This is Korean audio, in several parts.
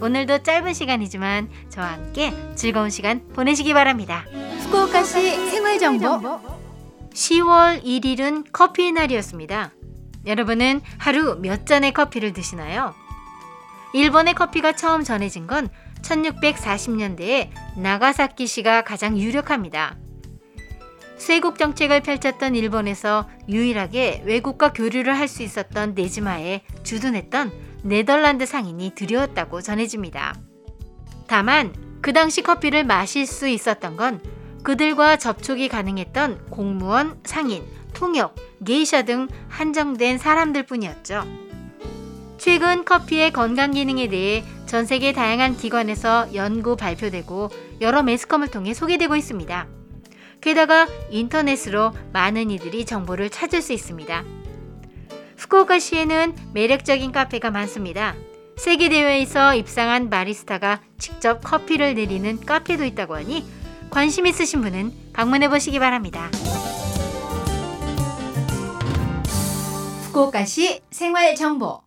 오늘도 짧은 시간이지만 저와 함께 즐거운 시간 보내시기 바랍니다. 후쿠오카시 생활 정보 10월 1일은 커피의 날이었습니다. 여러분은 하루 몇 잔의 커피를 드시나요? 일본의 커피가 처음 전해진 건 1640년대에 나가사키시가 가장 유력합니다. 쇄국 정책을 펼쳤던 일본에서 유일하게 외국과 교류를 할 수 있었던 네즈마에 주둔했던 네덜란드 상인이 들여왔다고 전해집니다. 다만 그 당시 커피를 마실 수 있었던 건 그들과 접촉이 가능했던 공무원, 상인, 통역, 게이샤 등 한정된 사람들 뿐이었죠. 최근 커피의 건강 기능에 대해 전 세계 다양한 기관에서 연구 발표되고 여러 매스컴을 통해 소개되고 있습니다. 게다가 인터넷으로 많은 이들이 정보를 찾을 수 있습니다. 후쿠오카시에는 매력적인 카페가 많습니다. 세계대회에서 입상한 바리스타가 직접 커피를 내리는 카페도 있다고 하니 관심 있으신 분은 방문해 보시기 바랍니다. 후쿠오카시 생활 정보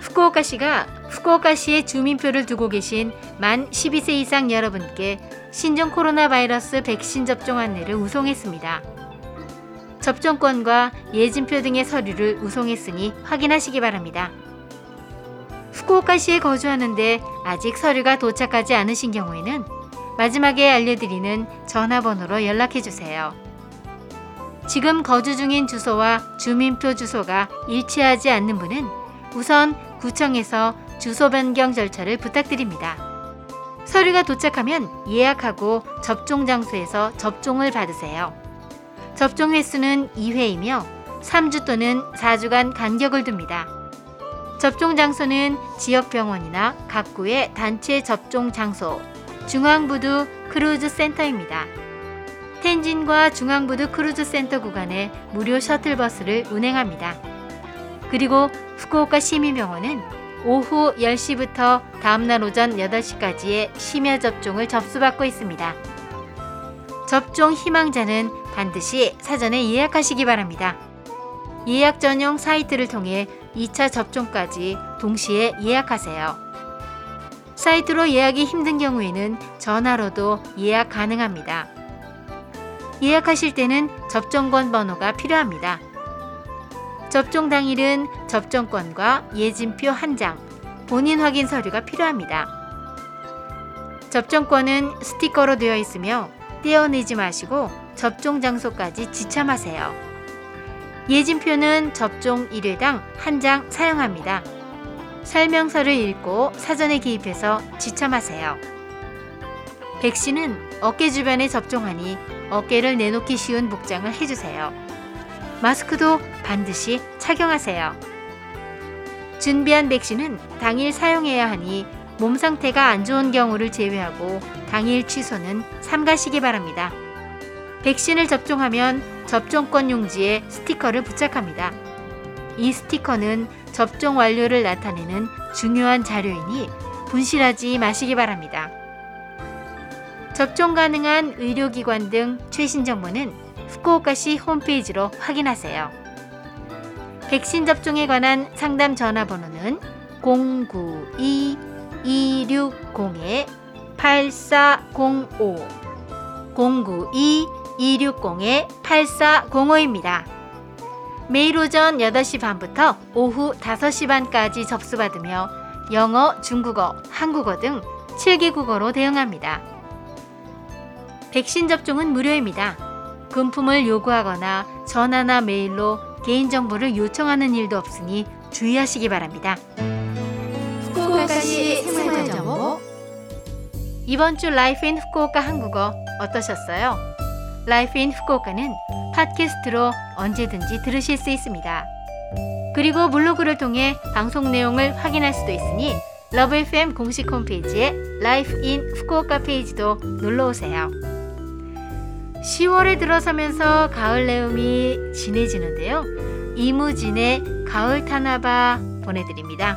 후쿠오카시가 후쿠오카시에 주민표를 두고 계신 만 12세 이상 여러분께 신종 코로나 바이러스 백신 접종 안내를 우송했습니다. 접종권과 예진표 등의 서류를 우송했으니 확인하시기 바랍니다. 후쿠오카시에 거주하는데 아직 서류가 도착하지 않으신 경우에는 마지막에 알려드리는 전화번호로 연락해 주세요. 지금 거주 중인 주소와 주민표 주소가 일치하지 않는 분은 우선 구청에서 주소 변경 절차를 부탁드립니다. 서류가 도착하면 예약하고 접종 장소에서 접종을 받으세요. 접종 횟수는 2회이며 3주 또는 4주간 간격을 둡니다. 접종 장소는 지역 병원이나 각구의 단체 접종 장소, 중앙부두 크루즈 센터입니다. 텐진과 중앙부두 크루즈 센터 구간에 무료 셔틀버스를 운행합니다. 그리고 후쿠오카 시민병원은 오후 10시부터 다음날 오전 8시까지의 심야 접종을 접수받고 있습니다. 접종 희망자는 반드시 사전에 예약하시기 바랍니다. 예약 전용 사이트를 통해 2차 접종까지 동시에 예약하세요. 사이트로 예약이 힘든 경우에는 전화로도 예약 가능합니다. 예약하실 때는 접종권 번호가 필요합니다. 접종 당일은 접종권과 예진표 한 장, 본인 확인 서류가 필요합니다. 접종권은 스티커로 되어 있으며 떼어내지 마시고 접종 장소까지 지참하세요. 예진표는 접종 1회당 한 장 사용합니다. 설명서를 읽고 사전에 기입해서 지참하세요. 백신은 어깨 주변에 접종하니 어깨를 내놓기 쉬운 복장을 해주세요. 마스크도 반드시 착용하세요. 준비한 백신은 당일 사용해야 하니 몸 상태가 안 좋은 경우를 제외하고 당일 취소는 삼가시기 바랍니다. 백신을 접종하면 접종권 용지에 스티커를 부착합니다. 이 스티커는 접종 완료를 나타내는 중요한 자료이니 분실하지 마시기 바랍니다. 접종 가능한 의료기관 등 최신 정보는 후쿠오카시 홈페이지로 확인하세요. 백신 접종에 관한 상담 전화번호는 092-260-8405 092-260-8405입니다. 매일 오전 8시 반부터 오후 5시 반까지 접수받으며 영어, 중국어, 한국어 등 7개 국어로 대응합니다. 백신 접종은 무료입니다. 금품을 요구하거나 전화나 메일로 개인정보를 요청하는 일도 없으니 주의하시기 바랍니다. 후쿠오카시 생활정보 이번 주 Life in Fukuoka 한국어 어떠셨어요? Life in Fukuoka는 팟캐스트로 언제든지 들으실 수 있습니다. 그리고 블로그를 통해 방송 내용을 확인할 수도 있으니 LOVE FM 공식 홈페이지에 Life in Fukuoka 페이지도 놀러 오세요. 10월에 들어서면서 가을 내음이 진해지는데요. 이무진의 가을 타나바 보내드립니다.